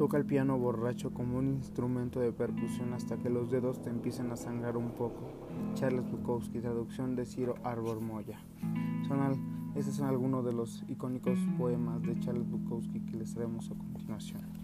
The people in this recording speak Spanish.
Toca el piano borracho como un instrumento de percusión hasta que los dedos te empiecen a sangrar un poco. Charles Bukowski, traducción de Ciro Arbor Moya. Son estos son algunos de los icónicos poemas de Charles Bukowski que les traemos a continuación.